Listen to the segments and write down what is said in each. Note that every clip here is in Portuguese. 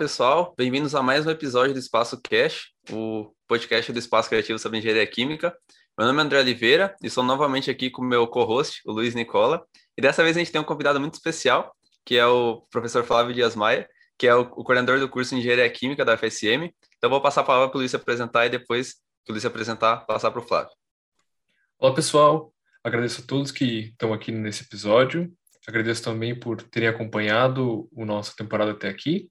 Pessoal. Bem-vindos a mais um episódio do Espaço Cash, o podcast do Espaço Criativo sobre Engenharia Química. Meu nome é André Oliveira e sou novamente aqui com o meu co-host, o Luiz Nicola. E dessa vez a gente tem um convidado muito especial, que é o professor Flávio Dias Maia, que é o, coordenador do curso de Engenharia Química da FSM. Então, vou passar a palavra para o Luiz se apresentar e depois que o Luiz se apresentar, passar para o Flávio. Olá, pessoal. Agradeço a todos que estão aqui nesse episódio. Agradeço também por terem acompanhado o nossa temporada até aqui.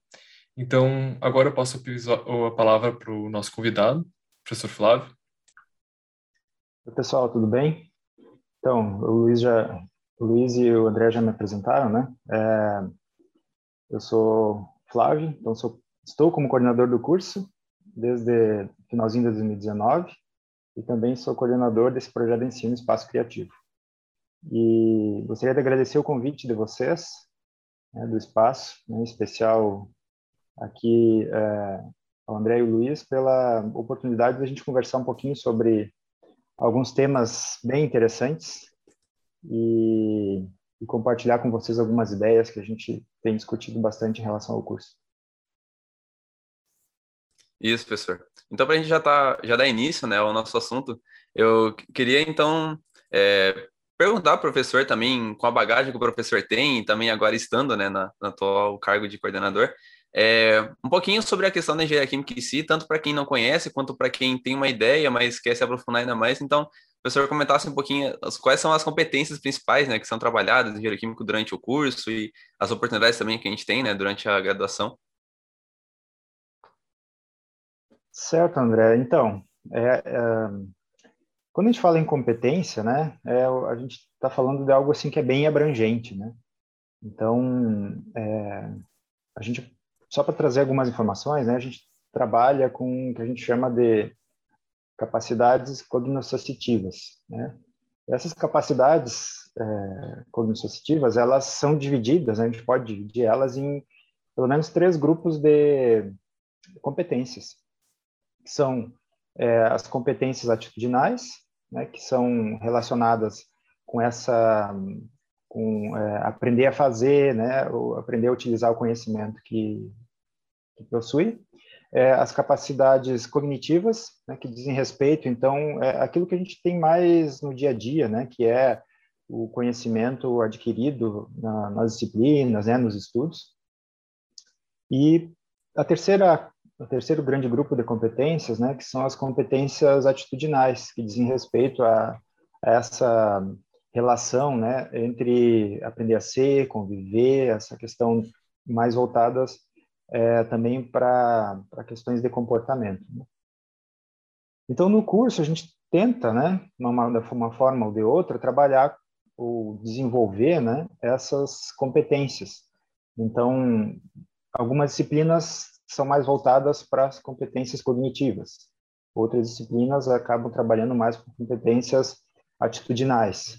Então, agora eu passo a palavra para o nosso convidado, professor Flávio. Oi, pessoal, tudo bem? Então, o Luiz, já, o Luiz e o André já me apresentaram, né? É, eu sou Flávio, então sou, estou como coordenador do curso desde finalzinho de 2019 e também sou coordenador desse projeto de ensino Espaço Criativo. E gostaria de agradecer o convite de vocês, né, do espaço, né, em especial aqui é, ao André e o Luiz, pela oportunidade de a gente conversar um pouquinho sobre alguns temas bem interessantes e, e compartilhar com vocês algumas ideias que a gente tem discutido bastante em relação ao curso. Isso, professor. Então, para a gente já, tá, já dar início né, ao nosso assunto, eu queria, então, é, perguntar ao professor também, com a bagagem que o professor tem, e também agora estando né, na, no atual cargo de coordenador, é, um pouquinho sobre a questão da engenharia química em si, tanto para quem não conhece, quanto para quem tem uma ideia, mas quer se aprofundar ainda mais. Então, o professor comentasse um pouquinho as, quais são as competências principais né, que são trabalhadas em engenharia química durante o curso e as oportunidades também que a gente tem né, durante a graduação. Certo, André. Então, é, é quando a gente fala em competência, né, é, a gente está falando de algo assim que é bem abrangente, né? Então, é, a gente só para trazer algumas informações, né, a gente trabalha com o que a gente chama de capacidades cognoscitivas, né? Essas capacidades é, cognoscitivas, elas são divididas, né, a gente pode dividir elas em pelo menos três grupos de competências, que são é, as competências atitudinais, né, que são relacionadas com essa com é, aprender a fazer, né, ou aprender a utilizar o conhecimento que, que possui, é, as capacidades cognitivas, né, que dizem respeito, então, é aquilo que a gente tem mais no dia a dia, né, que é o conhecimento adquirido na, nas disciplinas, né, nos estudos. E a terceira o terceiro grande grupo de competências, né, que são as competências atitudinais, que dizem respeito a, a essa relação, né, entre aprender a ser, conviver, essa questão mais voltadas é, também para questões de comportamento. Né? Então, no curso, a gente tenta, né, de uma forma ou de outra, trabalhar ou desenvolver né, essas competências. Então, algumas disciplinas são mais voltadas para as competências cognitivas. Outras disciplinas acabam trabalhando mais com competências atitudinais.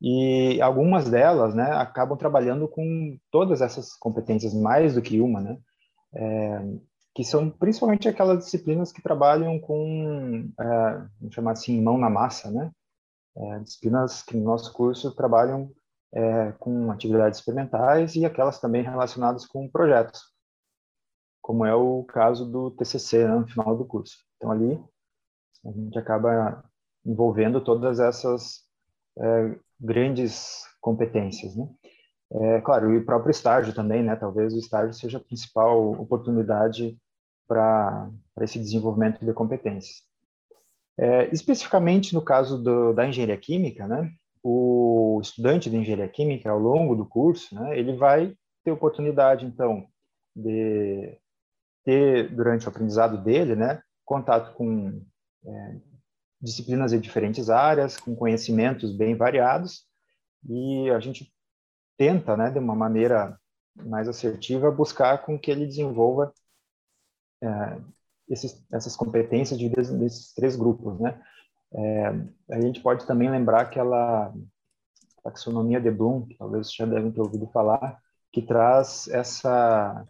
E algumas delas, né, acabam trabalhando com todas essas competências, mais do que uma, né, é, que são principalmente aquelas disciplinas que trabalham com, é, vamos chamar assim, mão na massa, né, é, disciplinas que no nosso curso trabalham é, com atividades experimentais e aquelas também relacionadas com projetos como é o caso do TCC né, no final do curso. Então ali a gente acaba envolvendo todas essas é, grandes competências, né? É, claro, e o próprio estágio também, né? Talvez o estágio seja a principal oportunidade para esse desenvolvimento de competências. É, especificamente no caso do, da engenharia química, né? O estudante de engenharia química, ao longo do curso, né? Ele vai ter oportunidade, então, de ter, durante o aprendizado dele, né, contato com é, disciplinas de diferentes áreas, com conhecimentos bem variados, e a gente tenta, né, de uma maneira mais assertiva, buscar com que ele desenvolva é, esses, essas competências divididas nesses três grupos, né. É, a gente pode também lembrar aquela taxonomia de Bloom, que talvez já devem ter ouvido falar, que traz essa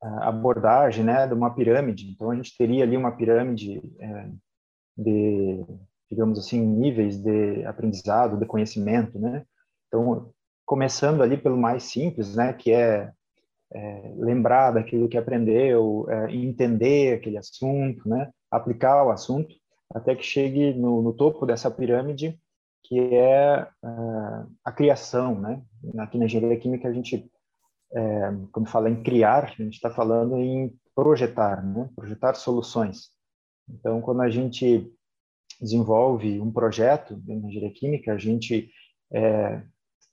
abordagem né, de uma pirâmide. Então, a gente teria ali uma pirâmide é, de, digamos assim, níveis de aprendizado, de conhecimento, né? Então, começando ali pelo mais simples, né, que é é, lembrar daquilo que aprendeu, é, entender aquele assunto, né? aplicar o assunto, até que chegue no, no topo dessa pirâmide, que é uh, a criação. Né? Aqui na engenharia química, a gente, é, quando fala em criar, a gente está falando em projetar, né? projetar soluções. Então, quando a gente desenvolve um projeto na engenharia química, a gente é,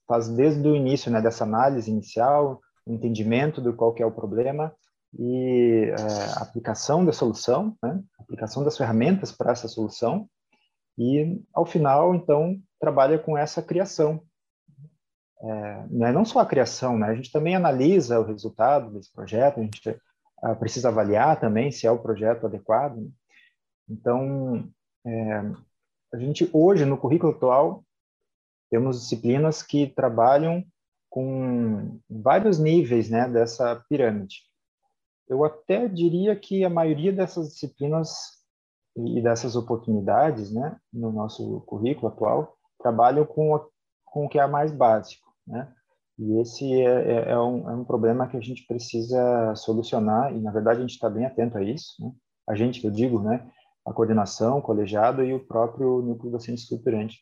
faz desde o início né, dessa análise inicial, o entendimento do qual é o problema e é, aplicação da solução, né, aplicação das ferramentas para essa solução e, ao final, então, trabalha com essa criação. É, não, é não só a criação, né, a gente também analisa o resultado desse projeto, a gente uh, precisa avaliar também se é o projeto adequado. Então, é, a gente hoje, no currículo atual, temos disciplinas que trabalham com vários níveis né, dessa pirâmide. Eu até diria que a maioria dessas disciplinas e dessas oportunidades né, no nosso currículo atual trabalham com, a, com o que é mais básico. Né? E esse é, é, é, um, é, um, problema que a gente precisa solucionar, e na verdade a gente está bem atento a isso. Né? A gente, eu digo, né, a coordenação, o colegiado e o próprio núcleo docente estruturante,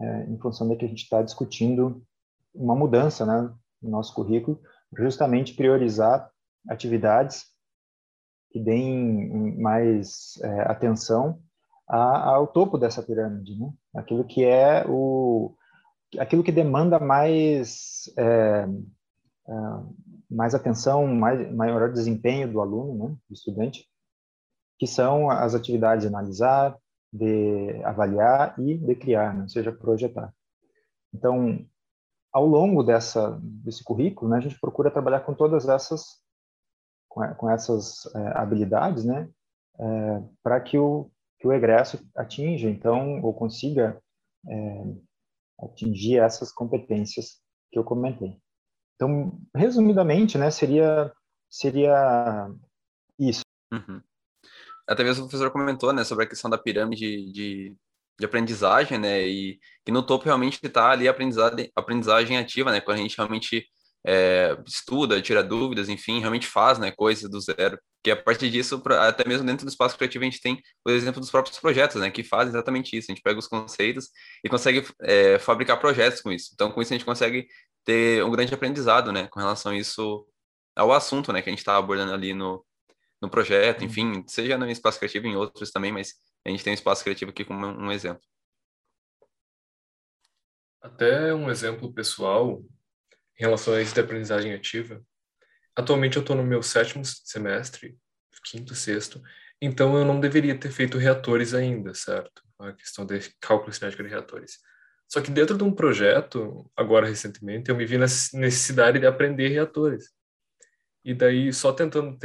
é, em função de que a gente está discutindo uma mudança né, no nosso currículo, justamente priorizar atividades que deem mais é, atenção a, ao topo dessa pirâmide, né? aquilo que é o aquilo que demanda mais é, é, mais atenção, mais maior desempenho do aluno, né, do estudante, que são as atividades de analisar, de avaliar e de criar, né, ou seja, projetar. Então, ao longo dessa desse currículo, né, a gente procura trabalhar com todas essas com, essas é, habilidades, né, é, para que o que o egresso atinja, então, ou consiga é, atingir essas competências que eu comentei. Então, resumidamente, né, seria seria isso. Uhum. Até mesmo o professor comentou, né, sobre a questão da pirâmide de, de aprendizagem, né, e que no topo realmente está ali a aprendizagem, aprendizagem ativa, né, quando a gente realmente é, estuda, tira dúvidas, enfim, realmente faz, né, coisas do zero. Que a partir disso, até mesmo dentro do espaço criativo, a gente tem o exemplo dos próprios projetos, né, que fazem exatamente isso. A gente pega os conceitos e consegue é, fabricar projetos com isso. Então, com isso, a gente consegue ter um grande aprendizado, né, com relação a isso, ao assunto, né, que a gente está abordando ali no, no projeto, uhum. enfim, seja no espaço criativo, em outros também, mas a gente tem um espaço criativo aqui como um exemplo. Até um exemplo pessoal em relação a isso da aprendizagem ativa. Atualmente eu estou no meu sétimo semestre, quinto, sexto, então eu não deveria ter feito reatores ainda, certo? A questão de cálculo cinético de reatores. Só que dentro de um projeto, agora recentemente, eu me vi na necessidade de aprender reatores. E daí, só tentando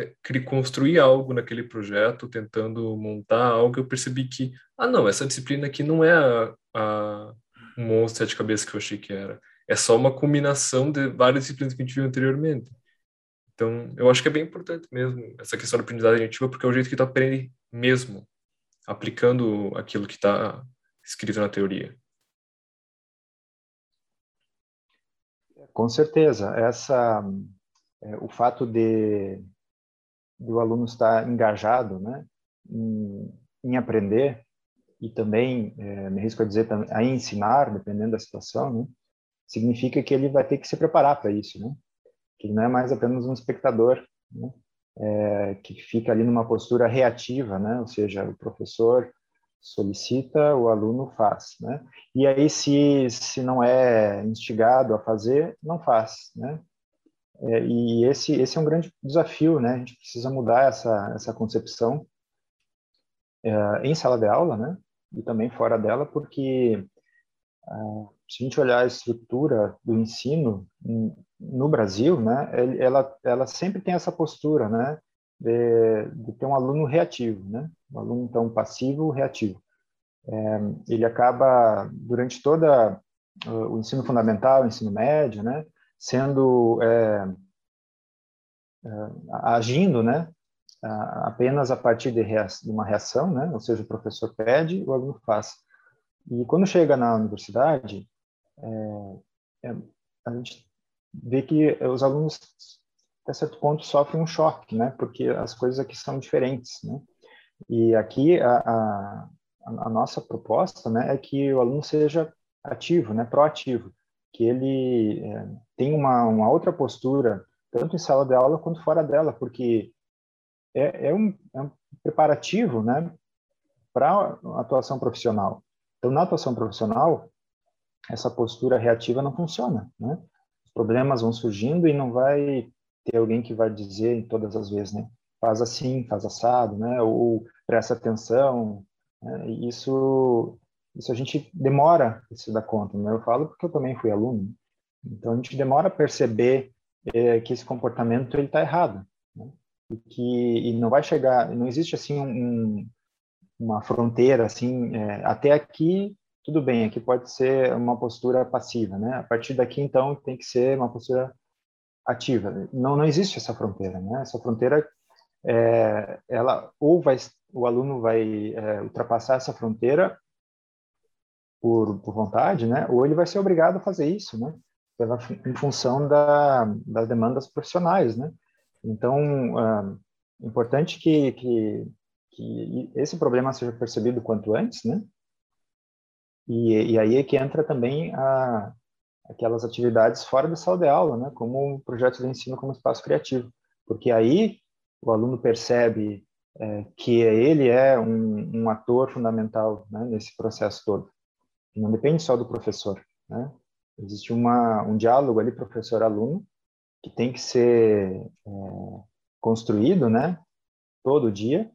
construir algo naquele projeto, tentando montar algo, eu percebi que, ah, não, essa disciplina aqui não é a, a monstro de cabeça que eu achei que era. É só uma combinação de várias disciplinas que a gente viu anteriormente. Então, eu acho que é bem importante mesmo essa questão da aprendizagem ativa, porque é o jeito que tu aprende mesmo, aplicando aquilo que está escrito na teoria. Com certeza. Essa é, o fato de, de o aluno estar engajado né, em, em aprender e também, é, me risco a dizer, a ensinar, dependendo da situação, né, significa que ele vai ter que se preparar para isso, né? que ele não é mais apenas um espectador, né? é, que fica ali numa postura reativa, né? ou seja, o professor solicita, o aluno faz. Né? E aí, se, se não é instigado a fazer, não faz. Né? É, e esse, esse é um grande desafio, né? A gente precisa mudar essa, essa concepção é, em sala de aula, né? E também fora dela, porque ah, se a gente olhar a estrutura do ensino no Brasil, né? Ela, ela sempre tem essa postura, né? De, de ter um aluno reativo, né? Um aluno, então, passivo reativo. É, ele acaba, durante toda o ensino fundamental, o ensino médio, né? Sendo é, é, agindo, né, apenas a partir de, de, uma reação, né, ou seja, o professor pede, o aluno faz. E quando chega na universidade, é, é a gente vê que os alunos até certo ponto, sofre um choque, né? Porque as coisas aqui são diferentes, né? E aqui a, a, a nossa proposta, né, é que o aluno seja ativo, né, proativo, que ele é, tenha uma, uma outra postura, tanto em sala de aula quanto fora dela, porque é, é, um, é um preparativo, né, para a atuação profissional. Então, na atuação profissional, essa postura reativa não funciona, né? Os problemas vão surgindo e não vai ter alguém que vai dizer todas as vezes, né? Faz assim, faz assado, né? Ou presta atenção. Né? isso, isso a gente demora a se dar conta, né? Eu falo porque eu também fui aluno. Então, a gente demora a perceber é, que esse comportamento ele está errado, né? E que e não vai chegar, não existe assim um, uma fronteira assim, é, até aqui tudo bem, aqui pode ser uma postura passiva, né? A partir daqui, então, tem que ser uma postura ativa. Não, não existe essa fronteira, né? Essa fronteira, é, ela ou vai, o aluno vai é, ultrapassar essa fronteira por, por vontade, né? Ou ele vai ser obrigado a fazer isso, né? Em função da, das demandas profissionais, né? Então, é importante que, que, que esse problema seja percebido quanto antes, né? E, e aí é que entra também a, aquelas atividades fora da sala de aula, né, como projetos de ensino como espaço criativo, porque aí o aluno percebe é, que ele é um, um ator fundamental né, nesse processo todo. Não depende só do professor, né? Existe uma, um diálogo ali professor-aluno que tem que ser é, construído, né, todo dia.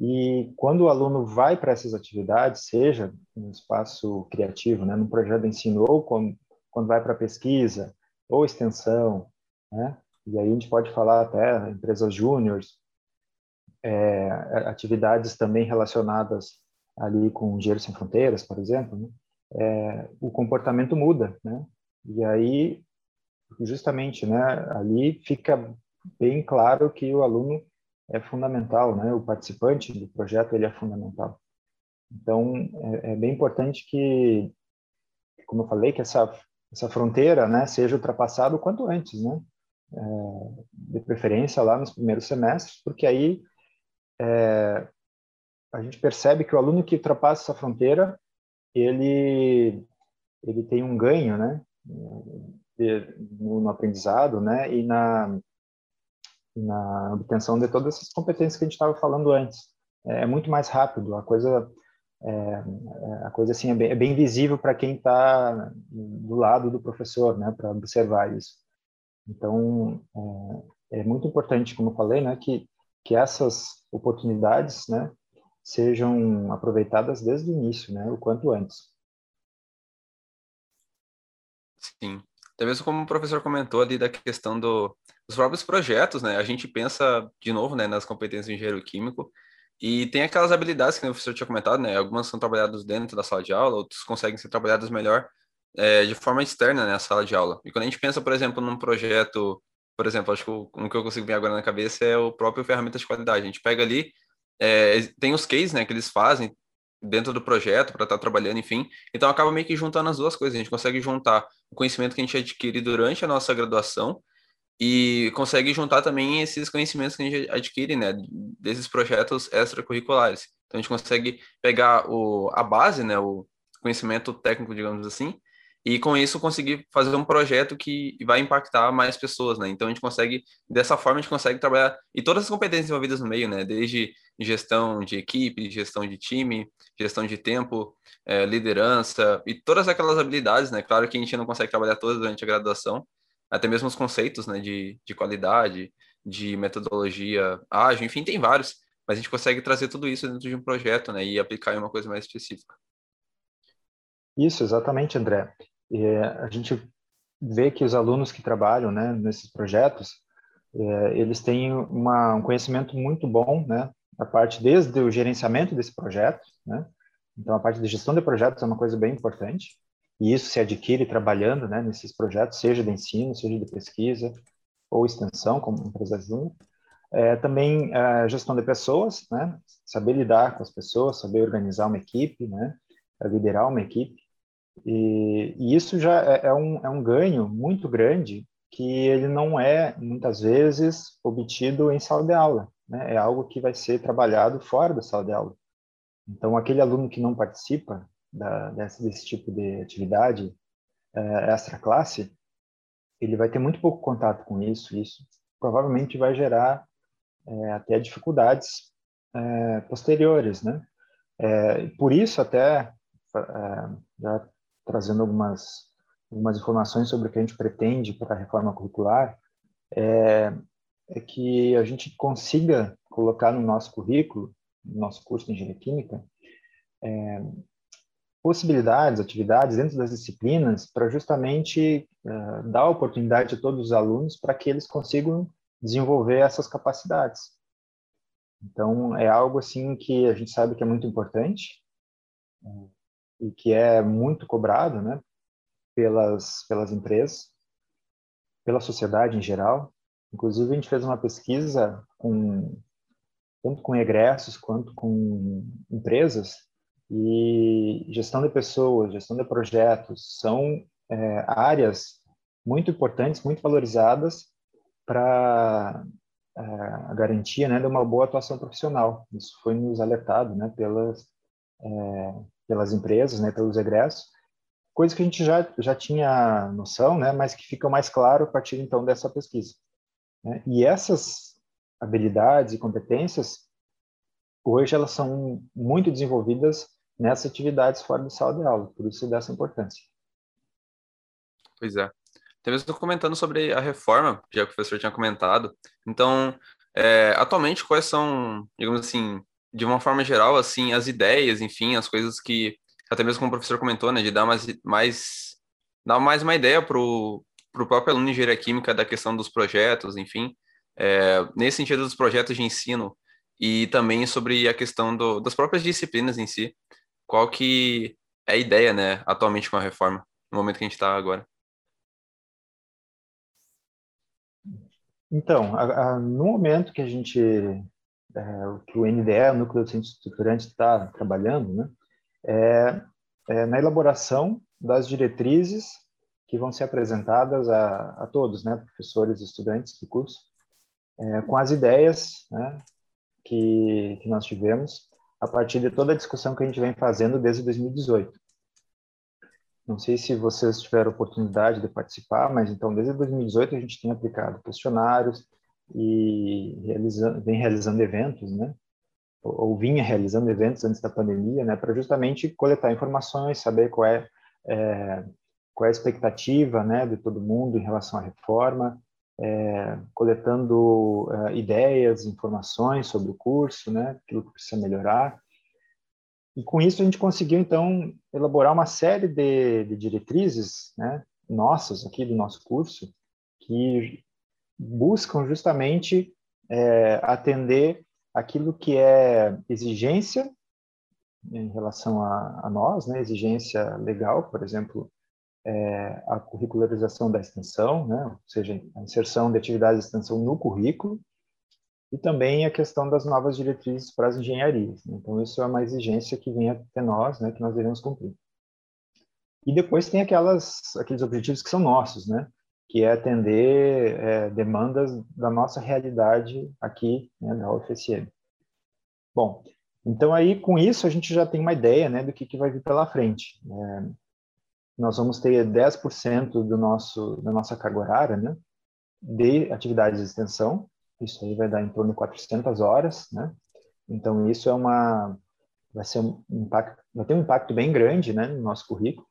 E quando o aluno vai para essas atividades, seja no espaço criativo, né, no projeto de ensino, ou quando, quando vai para pesquisa, ou extensão, né, e aí a gente pode falar até empresas júniores, é, atividades também relacionadas ali com Engenheiros Sem Fronteiras, por exemplo, né, é, o comportamento muda, né, e aí justamente, né, ali fica bem claro que o aluno é fundamental, né? O participante do projeto ele é fundamental. Então é, é bem importante que, como eu falei, que essa essa fronteira, né, seja ultrapassada o quanto antes, né? É, de preferência lá nos primeiros semestres, porque aí é, a gente percebe que o aluno que ultrapassa essa fronteira, ele ele tem um ganho, né, no, aprendizado, né, e na na obtenção de todas essas competências que a gente estava falando antes. É, é muito mais rápido, a coisa é, é, a coisa assim é bem, é bem visível para quem está do lado do professor, né, para observar isso. Então é, é, muito importante, como eu falei, né, que que essas oportunidades, né, sejam aproveitadas desde o início, né, o quanto antes. Sim. Até mesmo como o professor comentou ali da questão do, dos próprios projetos, né? A gente pensa, de novo, né, nas competências de engenheiro químico e tem aquelas habilidades que o professor tinha comentado, né? Algumas são trabalhadas dentro da sala de aula, outras conseguem ser trabalhadas melhor é, de forma externa, né, sala de aula. E quando a gente pensa, por exemplo, num projeto, por exemplo, acho que o, o que eu consigo ver agora na cabeça é o próprio ferramenta de qualidade. A gente pega ali, é, tem os cases, né, que eles fazem, dentro do projeto para estar tá trabalhando, enfim. Então acaba meio que juntando as duas coisas. A gente consegue juntar o conhecimento que a gente adquire durante a nossa graduação e consegue juntar também esses conhecimentos que a gente adquire, né, desses projetos extracurriculares. Então a gente consegue pegar o, a base, né, o conhecimento técnico, digamos assim, e com isso conseguir fazer um projeto que vai impactar mais pessoas, né? Então a gente consegue, dessa forma a gente consegue trabalhar e todas as competências envolvidas no meio, né? Desde gestão de equipe, gestão de time, gestão de tempo, é, liderança e todas aquelas habilidades, né? Claro que a gente não consegue trabalhar todas durante a graduação, até mesmo os conceitos, né? De, de qualidade, de metodologia ágil, enfim, tem vários, mas a gente consegue trazer tudo isso dentro de um projeto, né? E aplicar em uma coisa mais específica. Isso, exatamente, André. E a gente vê que os alunos que trabalham né, nesses projetos, é, eles têm uma, um conhecimento muito bom, né, a parte desde o gerenciamento desse projeto, né, então a parte de gestão de projetos é uma coisa bem importante, e isso se adquire trabalhando né, nesses projetos, seja de ensino, seja de pesquisa ou extensão, como empresa júnior. É, também a gestão de pessoas, né, saber lidar com as pessoas, saber organizar uma equipe, né, liderar uma equipe. E, e isso já é, é, um, é um ganho muito grande que ele não é, muitas vezes, obtido em sala de aula. Né? É algo que vai ser trabalhado fora da sala de aula. Então, aquele aluno que não participa da, desse, desse tipo de atividade é, extra-classe, ele vai ter muito pouco contato com isso. Isso provavelmente vai gerar é, até dificuldades é, posteriores, né? É, por isso, até é, já trazendo algumas algumas informações sobre o que a gente pretende para a reforma curricular, é, é, que a gente consiga colocar no nosso currículo, no nosso curso de Engenharia Química, é, possibilidades, atividades dentro das disciplinas para justamente é, dar oportunidade a todos os alunos para que eles consigam desenvolver essas capacidades. Então, é algo assim que a gente sabe que é muito importante é, e que é muito cobrado, né, pelas pelas empresas, pela sociedade em geral. Inclusive, a gente fez uma pesquisa com tanto com egressos quanto com empresas e gestão de pessoas, gestão de projetos são é, áreas muito importantes, muito valorizadas para é, a garantia né, de uma boa atuação profissional. Isso foi nos alertado né, pelas, é, pelas empresas, né, pelos egressos, coisa que a gente já, já tinha noção, né, mas que fica mais claro a partir então dessa pesquisa. Né? E essas habilidades e competências, hoje elas são muito desenvolvidas nessas atividades fora de sala de aula, por isso dessa importância. Pois é. Até mesmo comentando sobre a reforma, já que o professor tinha comentado. Então, é, atualmente, quais são, digamos assim, de uma forma geral, assim, as ideias, enfim, as coisas que, até mesmo como o professor comentou, né, de dar mais, mais, dar mais uma ideia para o próprio aluno de engenharia química da questão dos projetos, enfim, é, nesse sentido dos projetos de ensino e também sobre a questão do, das próprias disciplinas em si, qual que é a ideia, né, atualmente com a reforma, no momento que a gente está agora. Então, a, a, no momento que a gente, é, que o NDE, o Núcleo Docente Estruturante, está trabalhando, né, é, é, na elaboração das diretrizes que vão ser apresentadas a, a todos, né, professores estudantes do curso, é, com as ideias né, que, que nós tivemos a partir de toda a discussão que a gente vem fazendo desde 2018. Não sei se vocês tiveram oportunidade de participar, mas então desde 2018 a gente tem aplicado questionários e realizando, vem realizando eventos, né? Ou, vinha realizando eventos antes da pandemia, né? Para justamente coletar informações, saber qual é, é, qual é a expectativa, né, de todo mundo em relação à reforma, é, coletando é, ideias, informações sobre o curso, né? Aquilo que precisa melhorar e com isso a gente conseguiu, então, elaborar uma série de, de diretrizes né, nossas aqui do nosso curso, que buscam justamente é, atender aquilo que é exigência em relação a, a nós, né, exigência legal, por exemplo, é, a curricularização da extensão, né, ou seja, a inserção de atividades de extensão no currículo, e também a questão das novas diretrizes para as engenharias. Né? Então, isso é uma exigência que vem até nós, né, que nós devemos cumprir. E depois tem aquelas, aqueles objetivos que são nossos, né, que é atender é, demandas da nossa realidade aqui, né, da UFSM. Bom, então aí com isso a gente já tem uma ideia, né, do que, que vai vir pela frente. É, nós vamos ter 10% do nosso, da nossa carga horária, né, de atividades de extensão, isso aí vai dar em torno de 400 horas, né? Então isso é uma vai ser um impacto, vai ter um impacto bem grande, né, no nosso currículo.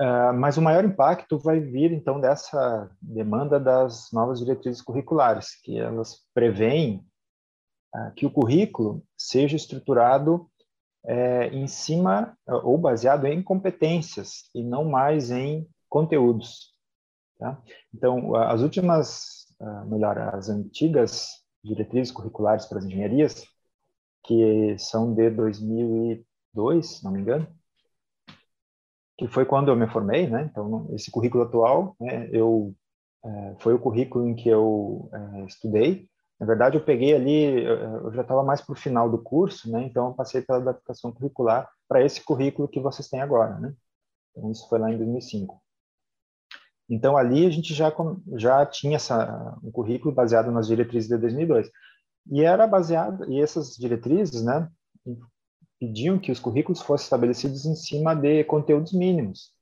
Uh, mas o maior impacto vai vir então dessa demanda das novas diretrizes curriculares, que elas preveem uh, que o currículo seja estruturado é, em cima ou baseado em competências e não mais em conteúdos. Tá? Então, as últimas uh, melhor, as antigas diretrizes curriculares para as engenharias, que são de 2002, se não me engano, que foi quando eu me formei, né? Então, esse currículo atual, né, eu é, foi o currículo em que eu é, estudei. Na verdade, eu peguei ali, eu já estava mais para o final do curso, né? Então, eu passei pela adaptação curricular para esse currículo que vocês têm agora, né? Então, isso foi lá em 2005. Então, ali a gente já, já tinha essa, um currículo baseado nas diretrizes de 2002. E era baseado, e essas diretrizes, né, pediam que os currículos fossem estabelecidos em cima de conteúdos mínimos.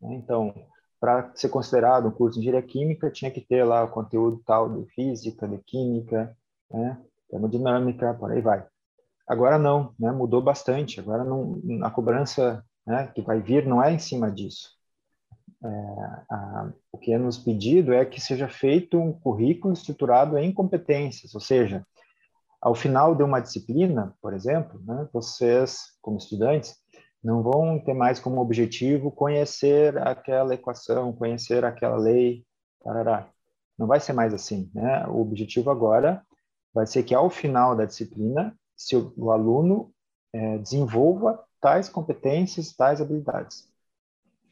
Né? Então, para ser considerado um curso de engenharia química, tinha que ter lá o conteúdo tal de física, de química, né, termodinâmica, por aí vai. Agora não, né, mudou bastante. Agora não, a cobrança né, que vai vir não é em cima disso. É, a, o que é nos pedido é que seja feito um currículo estruturado em competências, ou seja, ao final de uma disciplina, por exemplo, né, vocês, como estudantes, não vão ter mais como objetivo conhecer aquela equação, conhecer aquela lei, tarará. não vai ser mais assim. Né? O objetivo agora vai ser que, ao final da disciplina, se o, o aluno é, desenvolva tais competências, tais habilidades.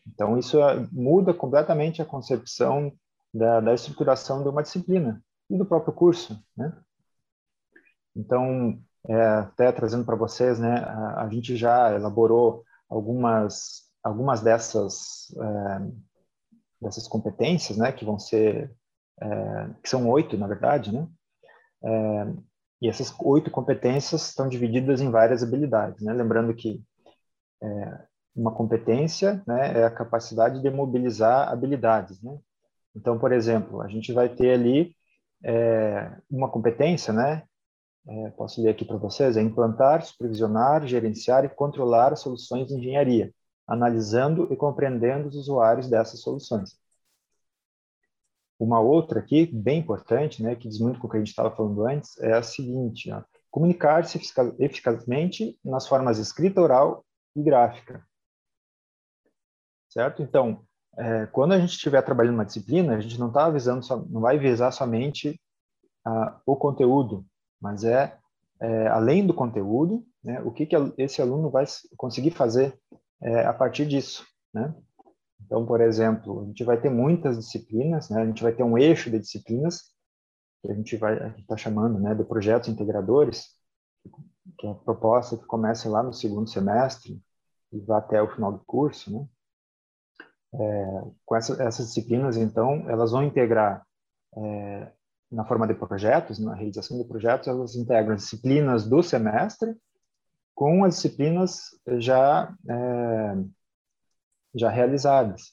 Então, isso é, muda completamente a concepção da, da estruturação de uma disciplina e do próprio curso. Né? Então, é, até trazendo para vocês, né, a, a, gente já elaborou algumas algumas dessas é, dessas competências, né, que vão ser é, que são oito na verdade, né, é, e essas oito competências estão divididas em várias habilidades, né, lembrando que é, uma competência, né, é a capacidade de mobilizar habilidades, né. Então, por exemplo, a gente vai ter ali é, uma competência, né, é, posso ler aqui para vocês, é implantar, supervisionar, gerenciar e controlar soluções de engenharia, analisando e compreendendo os usuários dessas soluções. Uma outra aqui, bem importante, né, que diz muito com o que a gente estava falando antes, é a seguinte, comunicar-se eficazmente nas formas escrita, oral e gráfica. Certo? Então, é, quando a gente estiver trabalhando uma disciplina, a gente não está avisando, só, não vai visar somente ah, o conteúdo, mas é, é além do conteúdo, né, o que, que esse aluno vai conseguir fazer é, a partir disso, né? Então, por exemplo, a gente vai ter muitas disciplinas, né? A gente vai ter um eixo de disciplinas que a gente vai está chamando, né, de projetos integradores, que é a proposta que começa lá no segundo semestre e vai até o final do curso, né? É, com essa, essas disciplinas, então, elas vão integrar é, na forma de projetos, na realização de projetos, elas integram disciplinas do semestre com as disciplinas já é, já realizadas.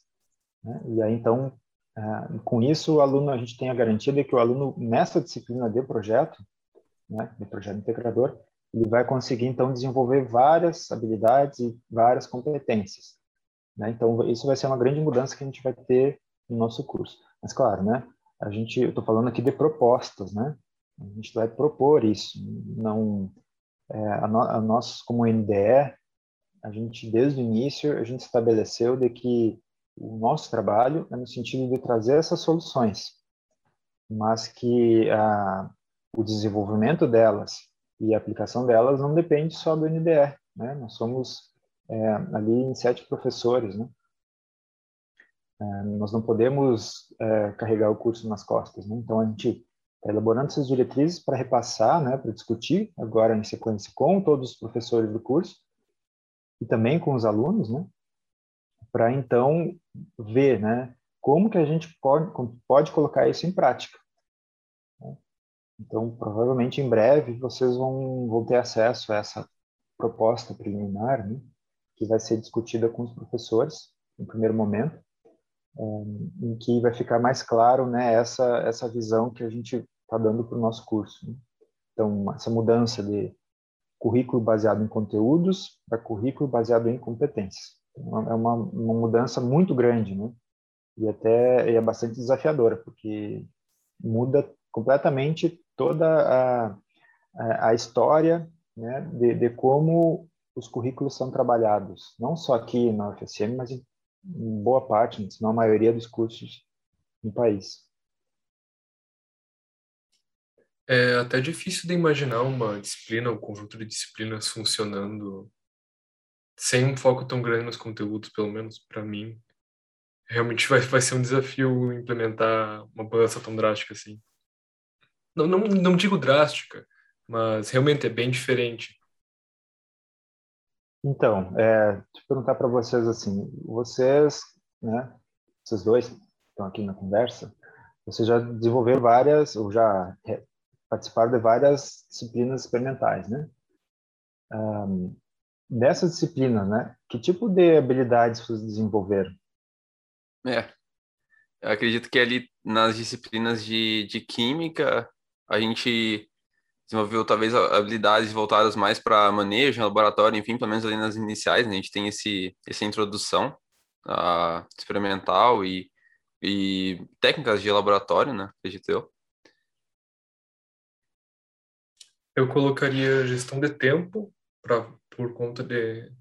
Né? E aí, então, é, com isso, o aluno, a gente tem a garantia de que o aluno, nessa disciplina de projeto, né, de projeto integrador, ele vai conseguir, então, desenvolver várias habilidades e várias competências. Né? Então, isso vai ser uma grande mudança que a gente vai ter no nosso curso. Mas, claro, né, a gente, eu estou falando aqui de propostas, né? A gente vai propor isso, não é, a, no, a nós como NDE, a gente desde o início a gente estabeleceu de que o nosso trabalho é no sentido de trazer essas soluções, mas que a, o desenvolvimento delas e a aplicação delas não depende só do NDE, né? Nós somos é, ali em sete professores, né? É, nós não podemos é, carregar o curso nas costas, né? Então a gente está elaborando essas diretrizes para repassar, né, para discutir agora em sequência com todos os professores do curso e também com os alunos, né, para então ver, né, como que a gente pode pode colocar isso em prática. Né? Então provavelmente em breve vocês vão, vão ter acesso a essa proposta preliminar, né, que vai ser discutida com os professores no primeiro momento em que vai ficar mais claro né, essa, essa visão que a gente está dando para o nosso curso. Né? Então, essa mudança de currículo baseado em conteúdos para currículo baseado em competências. Então, é uma, uma mudança muito grande, né? E até é bastante desafiadora, porque muda completamente toda a, a, a história né, de, de como os currículos são trabalhados, não só aqui na UFSM, mas em boa parte, se não a maioria dos cursos no país. É até difícil de imaginar uma disciplina, um conjunto de disciplinas funcionando sem um foco tão grande nos conteúdos, pelo menos para mim. Realmente vai, vai ser um desafio implementar uma mudança tão drástica assim. Não, não, não digo drástica, mas realmente é bem diferente. Então, é, eu perguntar para vocês assim, vocês, né, vocês dois, estão aqui na conversa, vocês já desenvolveram várias, ou já participaram de várias disciplinas experimentais, né? Um, dessas disciplinas, né? Que tipo de habilidades vocês desenvolveram? É, eu acredito que ali nas disciplinas de, de química, a gente desenvolveu talvez habilidades voltadas mais para manejo, laboratório, enfim, pelo menos ali nas iniciais, né? a gente tem esse, essa introdução uh, experimental e, e técnicas de laboratório, né, acredito eu. Eu colocaria gestão de tempo, pra, por conta de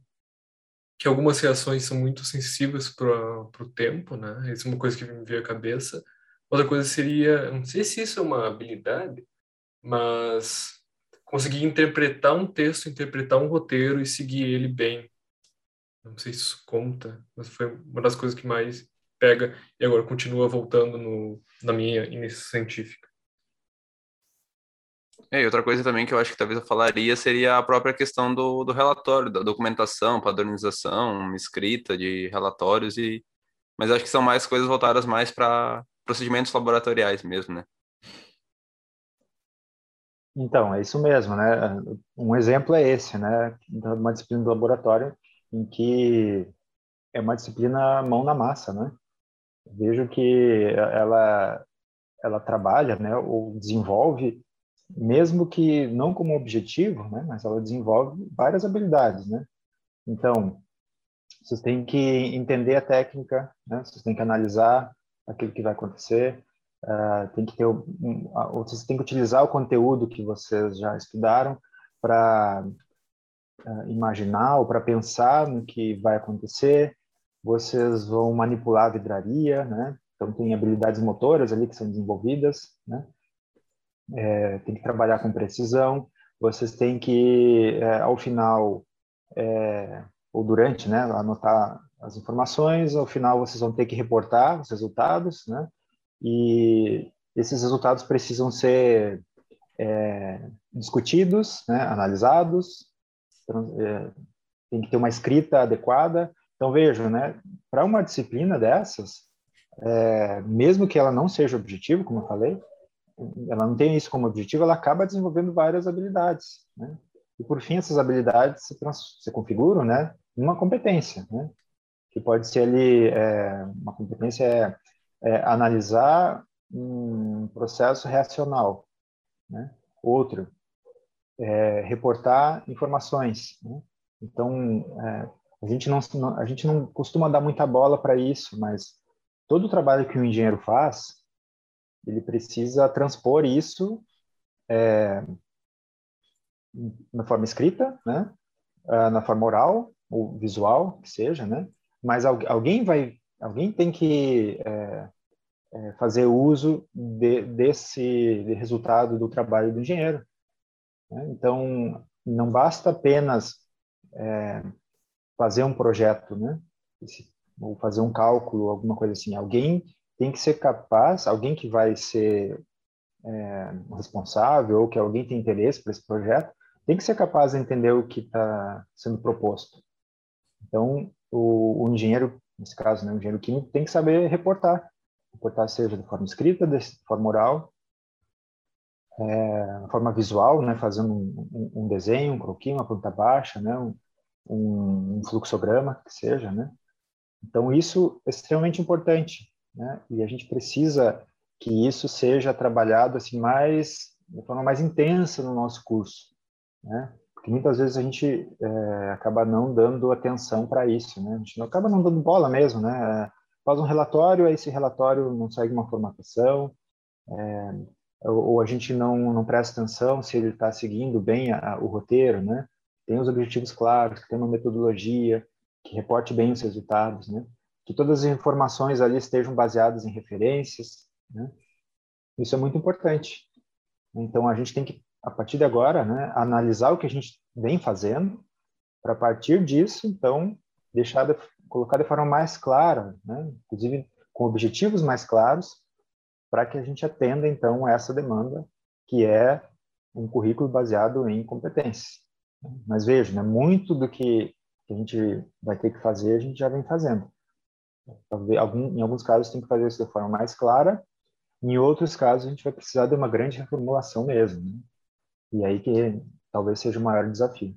que algumas reações são muito sensíveis para o tempo, né? Isso é uma coisa que me veio à cabeça. Outra coisa seria, não sei se isso é uma habilidade, mas conseguir interpretar um texto, interpretar um roteiro e seguir ele bem. Não sei se isso conta, mas foi uma das coisas que mais pega e agora continua voltando no, na minha iniciativa científica. É, e outra coisa também que eu acho que talvez eu falaria seria a própria questão do, do relatório, da documentação, padronização, escrita de relatórios e mas acho que são mais coisas voltadas mais para procedimentos laboratoriais mesmo, né? Então, é isso mesmo, né? Um exemplo é esse, né? Uma disciplina do laboratório em que é uma disciplina mão na massa, né? Vejo que ela ela trabalha, né, ou desenvolve mesmo que não como objetivo, né, mas ela desenvolve várias habilidades, né? Então, vocês têm que entender a técnica, né? Vocês têm que analisar aquilo que vai acontecer, uh, tem que ter, um, vocês têm que utilizar o conteúdo que vocês já estudaram para uh, imaginar ou para pensar no que vai acontecer. Vocês vão manipular a vidraria, né? Então tem habilidades motoras ali que são desenvolvidas, né? é, tem que trabalhar com precisão, vocês têm que, é, ao final, é, ou durante, né, anotar as informações, ao final vocês vão ter que reportar os resultados, né, e esses resultados precisam ser é, discutidos, né, analisados, é, tem que ter uma escrita adequada. Então, vejam, né, para uma disciplina dessas, é, mesmo que ela não seja objetivo, como eu falei, ela não tem isso como objetivo, ela acaba desenvolvendo várias habilidades, né? E por fim, essas habilidades se, se configuram, né, numa competência, né? Que pode ser ali é, uma competência é, analisar um processo reacional, né? Outro é reportar informações, né? Então, é, a gente não a gente não costuma dar muita bola para isso, mas todo o trabalho que o engenheiro faz ele precisa transpor isso é, na forma escrita, né? Ah, na forma oral ou visual, que seja, né? Mas alguém vai, alguém tem que é, é, fazer uso de, desse de resultado do trabalho do engenheiro. Né? Então, não basta apenas é, fazer um projeto, né? Ou fazer um cálculo, alguma coisa assim. Alguém tem que ser capaz, alguém que vai ser é, responsável ou que alguém tem interesse por esse projeto, tem que ser capaz de entender o que está sendo proposto. Então, o, o, engenheiro, nesse caso, né, o engenheiro químico, tem que saber reportar. Reportar seja de forma escrita, de forma oral, é, forma visual, né, fazendo um, um, um, desenho, um croquis, uma planta baixa, né, um, um, fluxograma, que seja, né. Então, isso é extremamente importante né? E a gente precisa que isso seja trabalhado assim mais de forma mais intensa no nosso curso, né? Porque muitas vezes a gente é, acaba não dando atenção para isso, né? A gente não acaba não dando bola mesmo, né? Faz um relatório, aí esse relatório não segue uma formatação, é, ou, ou, a gente não, não presta atenção se ele está seguindo bem a, a, o roteiro, né? Tem os objetivos claros, que tem uma metodologia, que reporte bem os resultados, né? que todas as informações ali estejam baseadas em referências, né? Isso é muito importante. Então a gente tem que a partir de agora, né, analisar o que a gente vem fazendo para partir disso, então deixar de, colocar de forma mais clara, né, inclusive com objetivos mais claros, para que a gente atenda então essa demanda que é um currículo baseado em competências. Mas veja, né, muito do que a gente vai ter que fazer a gente já vem fazendo. Em alguns casos tem que fazer isso de forma mais clara, em outros casos a gente vai precisar de uma grande reformulação mesmo. Né? E aí que talvez seja o maior desafio.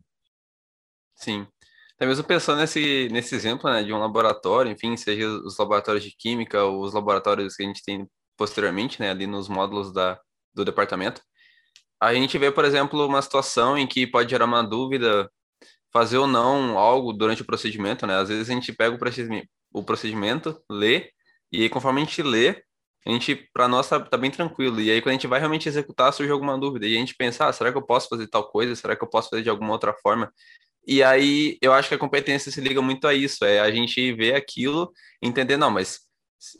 Sim. Até mesmo pensando nesse, nesse exemplo né, de um laboratório, enfim, seja os laboratórios de química ou os laboratórios que a gente tem posteriormente, né, ali nos módulos da, do departamento, a gente vê, por exemplo, uma situação em que pode gerar uma dúvida fazer ou não algo durante o procedimento, né? Às vezes a gente pega o procedimento, o procedimento lê, e conforme a gente lê, a gente, para nós, tá, tá, bem tranquilo. E aí, quando a gente vai realmente executar, surge alguma dúvida. E a gente pensa, ah, será que eu posso fazer tal coisa? Será que eu posso fazer de alguma outra forma? E aí, eu acho que a competência se liga muito a isso. É a gente ver aquilo, entender, não, mas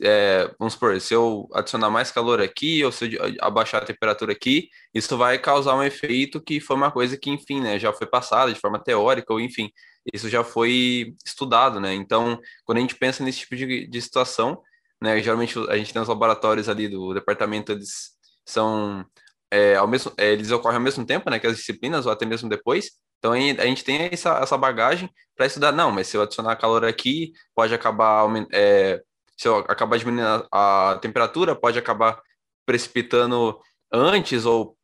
é, vamos supor, se eu adicionar mais calor aqui, ou se eu abaixar a temperatura aqui, isso vai causar um efeito que foi uma coisa que, enfim, né, já foi passada de forma teórica, ou enfim, isso já foi estudado, né? Então, quando a gente pensa nesse tipo de, de situação, né, geralmente a gente tem os laboratórios ali do departamento, eles são é, ao mesmo, é, eles ocorrem ao mesmo tempo, né, que as disciplinas, ou até mesmo depois. Então a gente tem essa, essa bagagem para estudar. Não, mas se eu adicionar calor aqui, pode acabar é, se eu acabar diminuindo a, temperatura, pode acabar precipitando antes ou,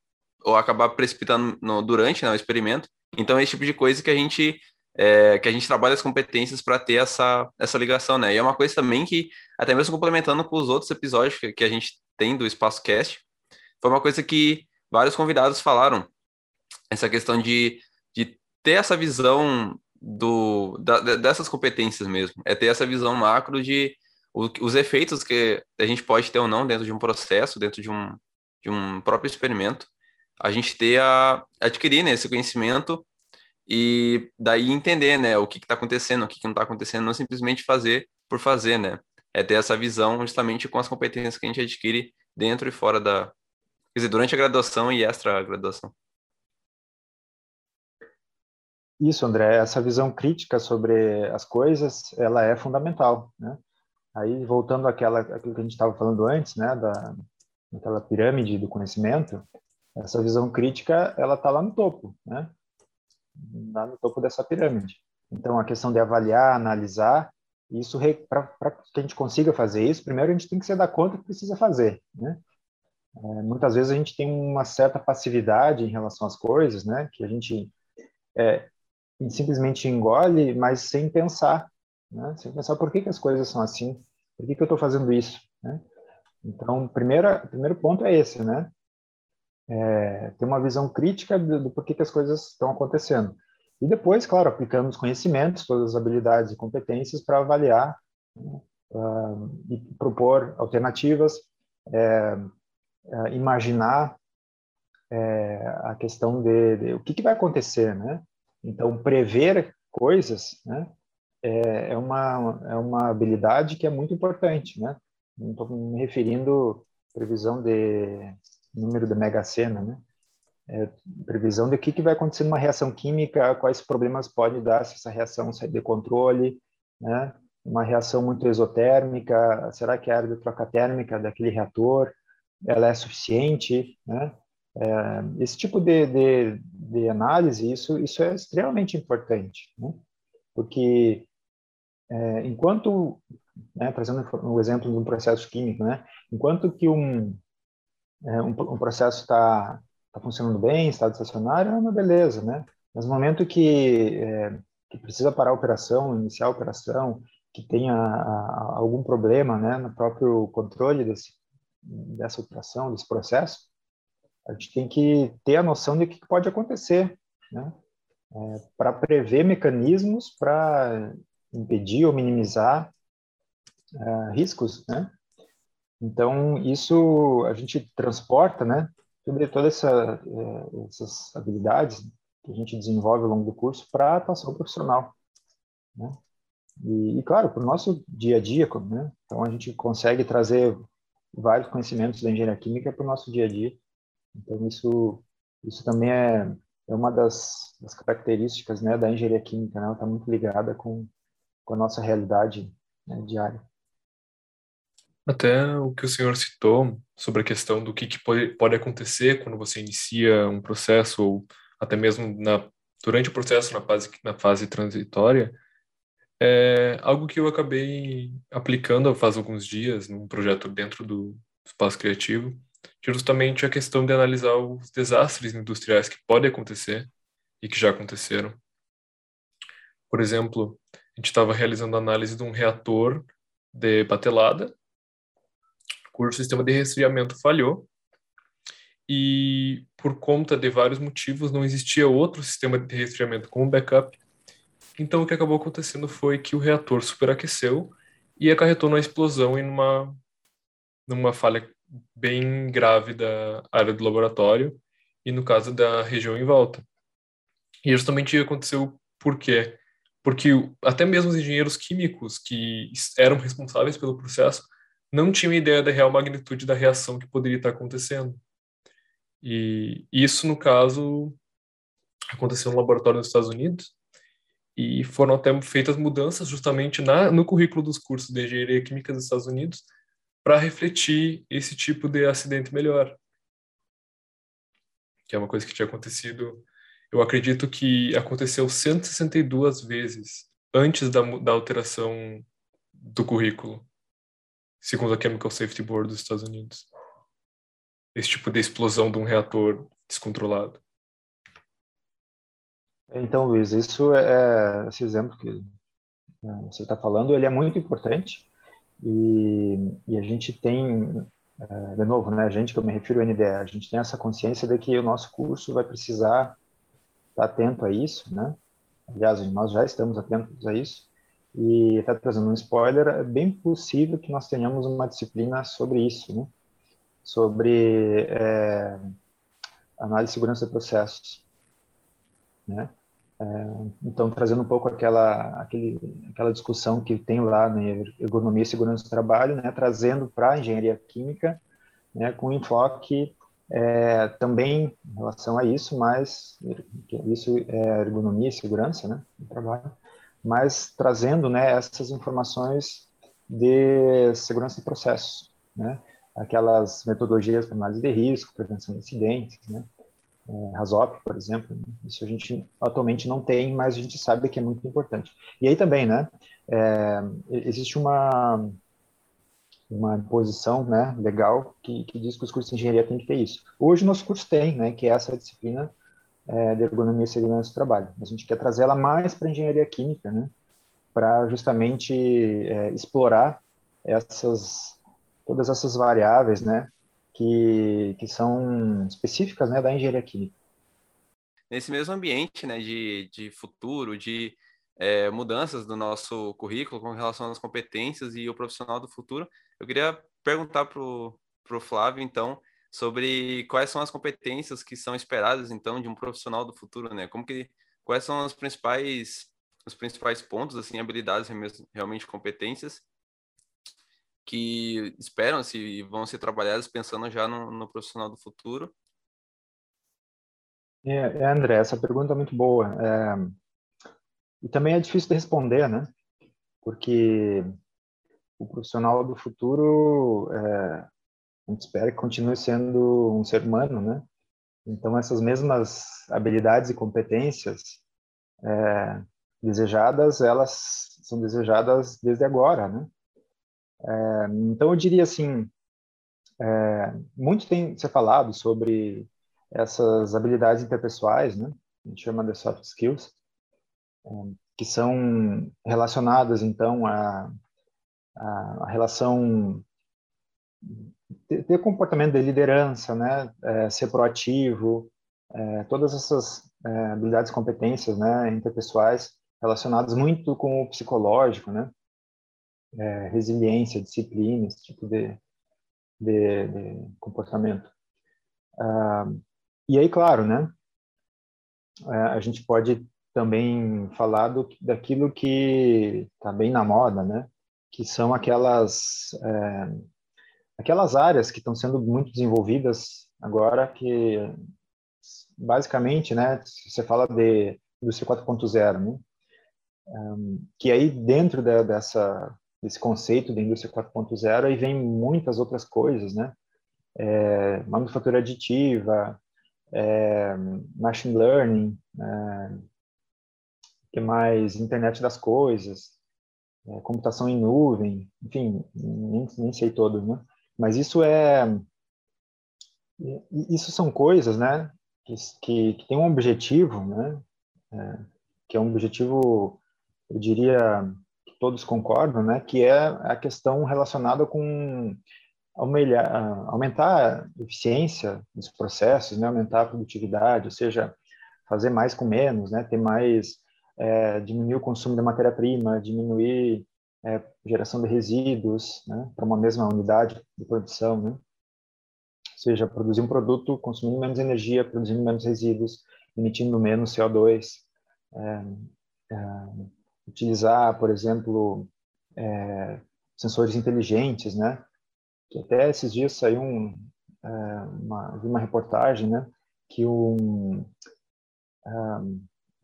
ou acabar precipitando no, durante né, o experimento. Então, é esse tipo de coisa que a gente é, que a gente trabalha as competências para ter essa, essa ligação, né? E é uma coisa também que, até mesmo complementando com os outros episódios que, que a gente tem do Espaço Cast, foi uma coisa que vários convidados falaram, essa questão de, de ter essa visão do, da, dessas competências mesmo, é ter essa visão macro de o, os efeitos que a gente pode ter ou não dentro de um processo, dentro de um, de um próprio experimento, a gente ter a adquirir né, esse conhecimento e daí entender né, o que está acontecendo, o que, que não está acontecendo, não simplesmente fazer por fazer, né? É ter essa visão justamente com as competências que a gente adquire dentro e fora da. Quer dizer, durante a graduação e extra-graduação. Isso, André, essa visão crítica sobre as coisas, ela é fundamental, né? Aí, voltando àquela, àquilo que a gente estava falando antes, né, da, daquela pirâmide do conhecimento, essa visão crítica, ela está lá no topo, né? Lá no topo dessa pirâmide. Então, a questão de avaliar, analisar, isso, para que a gente consiga fazer isso, primeiro a gente tem que se dar conta que precisa fazer, né? É, muitas vezes a gente tem uma certa passividade em relação às coisas, né? Que a gente é, simplesmente engole, mas sem pensar, né? Você pensar por que, que as coisas são assim, por que, que eu estou fazendo isso, né? Então, primeira, primeiro ponto é esse, né? É, ter uma visão crítica do, do porquê que as coisas estão acontecendo. E depois, claro, aplicando os conhecimentos, todas as habilidades e competências para avaliar uh, e propor alternativas, é, é, imaginar é, a questão de, de, o que, que vai acontecer, né? Então, prever coisas, né? é, é, uma, é uma habilidade que é muito importante, né? Não estou me referindo previsão de número da Mega Sena, né? É, previsão de o que, que vai acontecer numa reação química, quais problemas pode dar se essa reação sair de controle, né? Uma reação muito exotérmica, será que a área de troca térmica daquele reator ela é suficiente, né? É, esse tipo de, de, de, análise, isso, isso é extremamente importante, né? porque é, enquanto, né, trazendo um exemplo de um processo químico, né, enquanto que um, é, um, um, processo está tá funcionando bem, estado estacionário, é uma beleza, né? Mas no momento que, é, que precisa parar a operação, iniciar a operação, que tenha a, algum problema né, no próprio controle desse, dessa operação, desse processo, a gente tem que ter a noção de que pode acontecer, né? É, para prever mecanismos para impedir ou minimizar uh, riscos, né? Então, isso a gente transporta, né? Toda, toda essa, uh, essas habilidades que a gente desenvolve ao longo do curso para a atuação profissional, né? E, e claro, para o nosso dia a dia, né? Então, a gente consegue trazer vários conhecimentos da engenharia química para o nosso dia a dia. Então, isso, isso também é, é uma das, das características né, da engenharia química, né? Ela está muito ligada com, com a nossa realidade né, diária. Até o que o senhor citou sobre a questão do que, que pode, acontecer quando você inicia um processo, ou até mesmo na, durante o processo, na fase, na fase transitória, é algo que eu acabei aplicando faz alguns dias num projeto dentro do espaço criativo, que é justamente a questão de analisar os desastres industriais que podem acontecer e que já aconteceram. Por exemplo, a gente estava realizando análise de um reator de batelada, cujo sistema de resfriamento falhou e por conta de vários motivos não existia outro sistema de resfriamento como backup. Então o que acabou acontecendo foi que o reator superaqueceu e acarretou numa explosão e numa numa falha bem grave da área do laboratório e no caso da região em volta. E justamente aconteceu por quê? Porque até mesmo os engenheiros químicos que eram responsáveis pelo processo não tinham ideia da real magnitude da reação que poderia estar acontecendo. E isso, no caso, aconteceu no laboratório nos Estados Unidos e foram até feitas mudanças justamente na, no currículo dos cursos de engenharia química dos Estados Unidos para refletir esse tipo de acidente melhor. Que é uma coisa que tinha acontecido, eu acredito que aconteceu 162 vezes antes da, da alteração do currículo, segundo a Chemical Safety Board dos Estados Unidos esse tipo de explosão de um reator descontrolado. Então, Luiz, isso é, é esse exemplo que né, você está falando, ele é muito importante e, e a gente tem, é, de novo, né, a gente que eu me refiro ao NDE, a gente tem essa consciência de que o nosso curso vai precisar estar atento a isso, né? Aliás, nós já estamos atentos a isso e está trazendo um spoiler, é bem possível que nós tenhamos uma disciplina sobre isso, né? sobre é, análise de segurança de processos, né? É, então, trazendo um pouco aquela, aquele, aquela discussão que tem lá na né, ergonomia e segurança do trabalho, né, trazendo para a engenharia química, né, com enfoque é, também em relação a isso, mas isso é ergonomia e segurança né, do trabalho, mas trazendo né, essas informações de segurança de processos, né, aquelas metodologias para análise de risco, prevenção de incidentes, né? É, RASOP, por exemplo, isso a gente atualmente não tem, mas a gente sabe que é muito importante. E aí também, né, é, existe uma uma posição né, legal que, que, diz que os cursos de engenharia têm que ter isso. Hoje nosso curso tem, né, que é essa disciplina é, de ergonomia e segurança do trabalho. A gente quer trazer ela mais para a engenharia química, né, para justamente é, explorar essas todas essas variáveis, né, que, que são específicas, né, da engenharia química. Nesse mesmo ambiente, né, de, de futuro, de é, mudanças do nosso currículo com relação às competências e o profissional do futuro, eu queria perguntar para o Flávio, então, sobre quais são as competências que são esperadas, então, de um profissional do futuro, né? Como que, quais são os principais, os principais pontos, assim, habilidades, realmente competências que esperam-se e vão ser trabalhadas pensando já no, no profissional do futuro? É, é, André, essa pergunta é muito boa. É, e também é difícil de responder, né? Porque o profissional do futuro, é, a gente espera que continue sendo um ser humano, né? Então, essas mesmas habilidades e competências é, desejadas, elas são desejadas desde agora, né? É, então, eu diria assim, é, muito tem ser falado sobre essas habilidades interpessoais, né? A gente chama de soft skills, é, que são relacionadas, então, a, a relação ter, ter, comportamento de liderança, né? É, ser proativo, é, todas essas é, habilidades competências, né? Interpessoais relacionadas muito com o psicológico, né? é, resiliência, disciplina, esse tipo de, de, de comportamento. Ah, e aí, claro, né, é, a gente pode também falar do, daquilo que está bem na moda, né, que são aquelas é, aquelas áreas que estão sendo muito desenvolvidas agora, que basicamente, né, você fala de indústria 4.0, né, um, que aí dentro de, dessa desse conceito da indústria 4.0 e vem muitas outras coisas, né? É, manufatura aditiva, é, machine learning, é, que mais internet das coisas, é, computação em nuvem, enfim, nem, nem sei todas, né? Mas isso é, isso são coisas, né, que, que, que tem um objetivo, né, é, que é um objetivo, eu diria, que todos concordam, né, que é a questão relacionada com aumentar a eficiência dos processos, né, aumentar a produtividade, ou seja, fazer mais com menos, né, ter mais, é, diminuir o consumo de matéria-prima, diminuir é, geração de resíduos, né, para uma mesma unidade de produção, né, ou seja, produzir um produto consumindo menos energia, produzindo menos resíduos, emitindo menos CO2, é, é, utilizar, por exemplo, é, sensores inteligentes, né, que até esses dias saiu um, é, uma, uma reportagem, né, que um, é,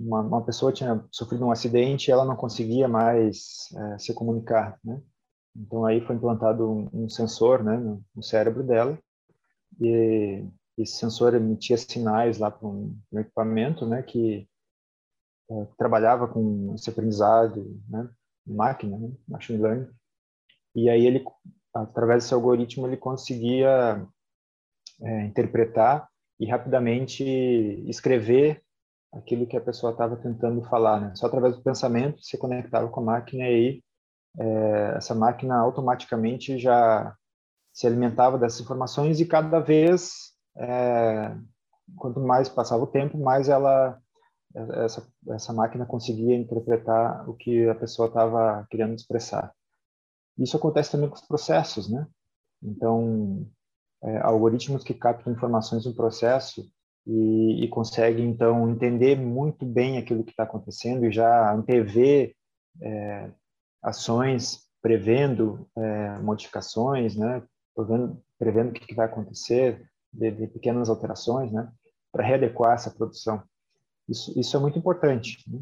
uma, uma, pessoa tinha sofrido um acidente e ela não conseguia mais é, se comunicar, né? Então aí foi implantado um, um sensor, né, no, no, cérebro dela e esse sensor emitia sinais lá para um, um, equipamento, né, que é, trabalhava com esse aprendizado, né, máquina, né, machine learning. E aí ele através desse algoritmo, ele conseguia é, interpretar e rapidamente escrever aquilo que a pessoa estava tentando falar. Né? Só através do pensamento se conectava com a máquina e aí é, essa máquina automaticamente já se alimentava dessas informações e cada vez, é, quanto mais passava o tempo, mais ela essa, essa máquina conseguia interpretar o que a pessoa estava querendo expressar. Isso acontece também com os processos, né? Então, é, algoritmos que captam informações do processo e, e conseguem, então, entender muito bem aquilo que está acontecendo e já antever é, ações prevendo é, modificações, né? Prevendo, prevendo o que, que vai acontecer, de, de, pequenas alterações, né? Para readequar essa produção. Isso, isso é muito importante. Né?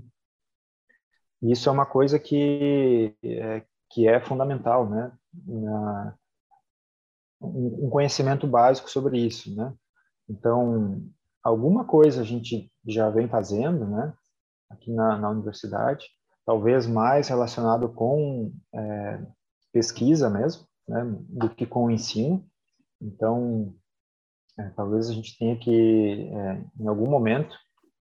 Isso é uma coisa que, é, que é fundamental, né? Na, um conhecimento básico sobre isso, né? Então, alguma coisa a gente já vem fazendo, né? Aqui na, na universidade, talvez mais relacionado com é, pesquisa mesmo, né? Do que com o ensino. Então, é, talvez a gente tenha que, é, em algum momento,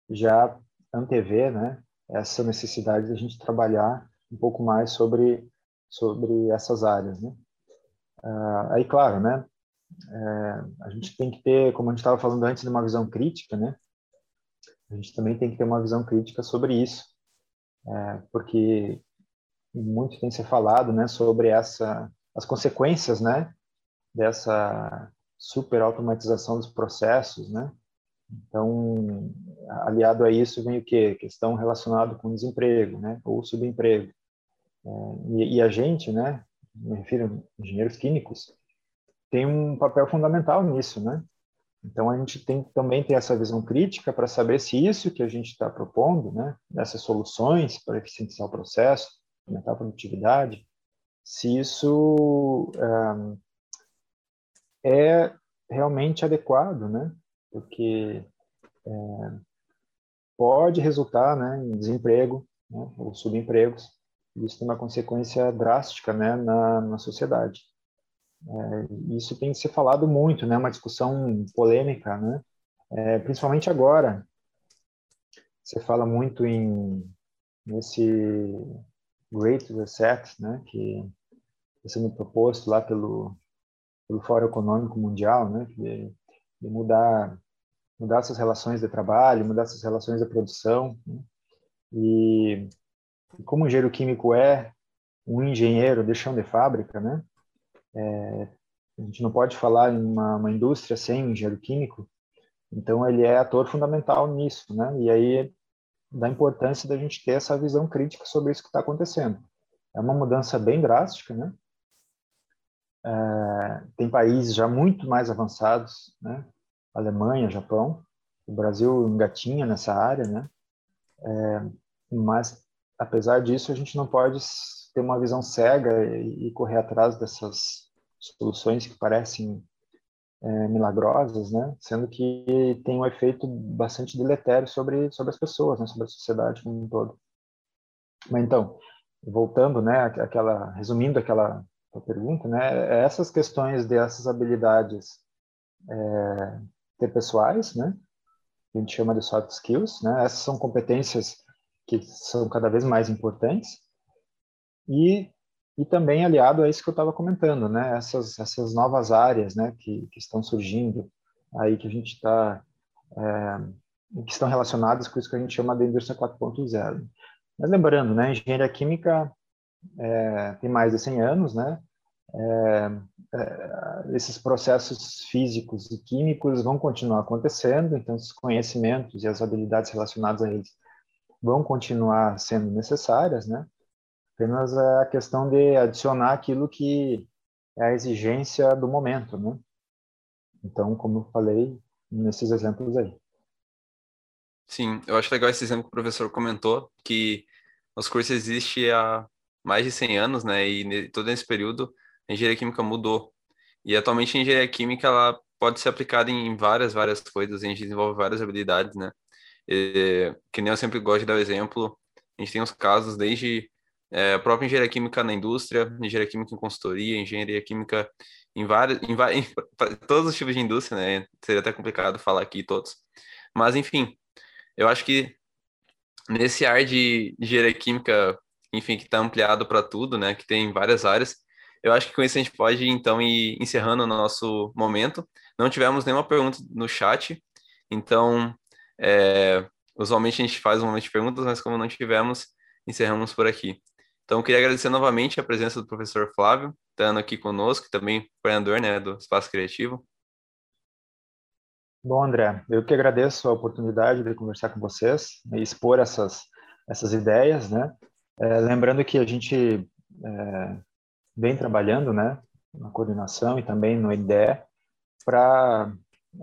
já antever, né? Essa necessidade de a gente trabalhar um pouco mais sobre sobre essas áreas, né? Uh, aí, claro, né? É, a gente tem que ter, como a gente estava falando antes, de uma visão crítica, né? A gente também tem que ter uma visão crítica sobre isso, é, porque muito tem se falado, né, sobre essa as consequências, né, dessa super automatização dos processos, né? Então, aliado a isso vem o quê? Questão relacionada com desemprego, né, ou subemprego. É, e, e, a gente, né, me refiro a engenheiros químicos, tem um papel fundamental nisso, né? Então a gente tem também ter essa visão crítica para saber se isso que a gente está propondo, né, essas soluções para eficientizar o processo, aumentar a produtividade, se isso um, é realmente adequado, né? Porque é, pode resultar, né, em desemprego né, ou subempregos isso tem uma consequência drástica né, na, na sociedade. É, isso tem que ser falado muito, né, uma discussão polêmica, né, é, principalmente agora. Você fala muito em nesse Great Reset, né, que está sendo proposto lá pelo, pelo Fórum Econômico Mundial, né, de, de mudar mudar essas relações de trabalho, mudar essas relações de produção, né, e como o engenheiro químico é um engenheiro de chão de fábrica, né? É, a gente não pode falar em uma, uma, indústria sem um engenheiro químico, então ele é ator fundamental nisso, né? E aí da importância da gente ter essa visão crítica sobre isso que está acontecendo. É uma mudança bem drástica, né? É, tem países já muito mais avançados, né? Alemanha, Japão, o Brasil engatinha nessa área, né? É, mas apesar disso, a gente não pode ter uma visão cega e, correr atrás dessas soluções que parecem é, milagrosas, né? Sendo que tem um efeito bastante deletério sobre sobre as pessoas, né? sobre a sociedade como um todo. Mas então, voltando, né, aquela, resumindo aquela pergunta, né, é essas questões dessas habilidades é, interpessoais, né, que a gente chama de soft skills, né, essas são competências que são cada vez mais importantes e e também aliado a isso que eu estava comentando, né, essas essas novas áreas, né, que, que estão surgindo aí que a gente está é, que estão relacionadas com isso que a gente chama de indústria 4.0. Mas lembrando, né, engenharia química é, tem mais de 100 anos, né? É, esses processos físicos e químicos vão continuar acontecendo, então esses conhecimentos e as habilidades relacionadas a eles vão continuar sendo necessárias, né? Apenas a questão de adicionar aquilo que é a exigência do momento, né? Então, como eu falei nesses exemplos aí. Sim, eu acho legal esse exemplo que o professor comentou, que os cursos existem há mais de 100 anos, né? E todo esse período a engenharia química mudou. E atualmente a engenharia química ela pode ser aplicada em várias, várias coisas, a gente desenvolve várias habilidades, né? E, que nem eu sempre gosto de dar o exemplo, a gente tem os casos desde é, própria engenharia química na indústria, engenharia química em consultoria, engenharia química em vários, em, em todos os tipos de indústria, né? Seria até complicado falar aqui todos. Mas, enfim, eu acho que nesse ar de engenharia química, enfim, que está ampliado para tudo, né? Que tem várias áreas, eu acho que com isso a gente pode, então, ir encerrando o nosso momento. Não tivemos nenhuma pergunta no chat, então, é, usualmente a gente faz um momento de perguntas, mas como não tivemos, encerramos por aqui. Então, queria agradecer novamente a presença do professor Flávio, estando aqui conosco, também coordenador né, do Espaço Criativo. Bom, André, eu que agradeço a oportunidade de conversar com vocês e expor essas, essas ideias, né? É, lembrando que a gente é, vem trabalhando, né, na coordenação e também no IDE, para,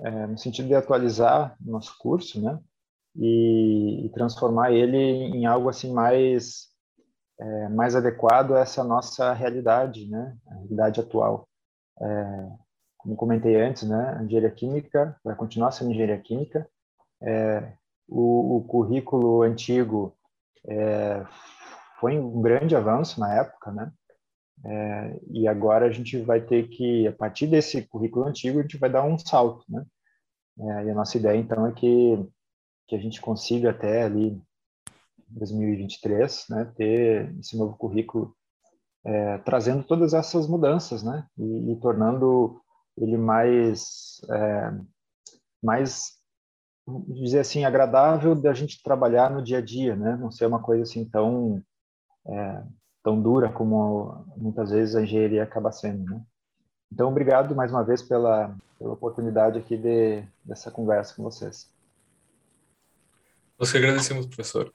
é, no sentido de atualizar o nosso curso, né, e, e transformar ele em algo assim mais é, mais adequado a essa nossa realidade, né? A realidade atual. É, como comentei antes, né? A engenharia química vai continuar sendo engenharia química. É, o, o, currículo antigo é, foi um grande avanço na época, né? É, e agora a gente vai ter que, a partir desse currículo antigo, a gente vai dar um salto, né? É, e a nossa ideia, então, é que, que a gente consiga até ali 2023, né, ter esse novo currículo é, trazendo todas essas mudanças, né, e, e tornando ele mais, é, mais, dizer assim, agradável da gente trabalhar no dia a dia, né, não ser uma coisa assim tão, é, tão dura como muitas vezes a engenharia acaba sendo, né. Então, obrigado mais uma vez pela, pela oportunidade aqui de, dessa conversa com vocês. Nós que agradecemos, professor.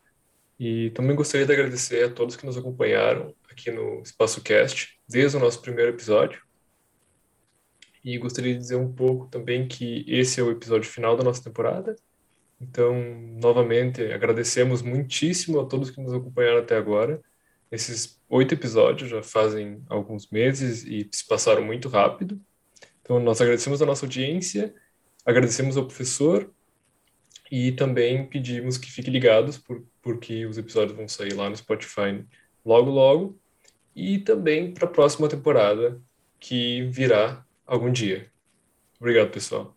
E também gostaria de agradecer a todos que nos acompanharam aqui no Espaço Cast, desde o nosso primeiro episódio. E gostaria de dizer um pouco também que esse é o episódio final da nossa temporada. Então, novamente, agradecemos muitíssimo a todos que nos acompanharam até agora. Esses oito episódios já fazem alguns meses e se passaram muito rápido. Então, nós agradecemos a nossa audiência, agradecemos ao professor e também pedimos que fiquem ligados, por, porque os episódios vão sair lá no Spotify logo, logo. E também para a próxima temporada, que virá algum dia. Obrigado, pessoal.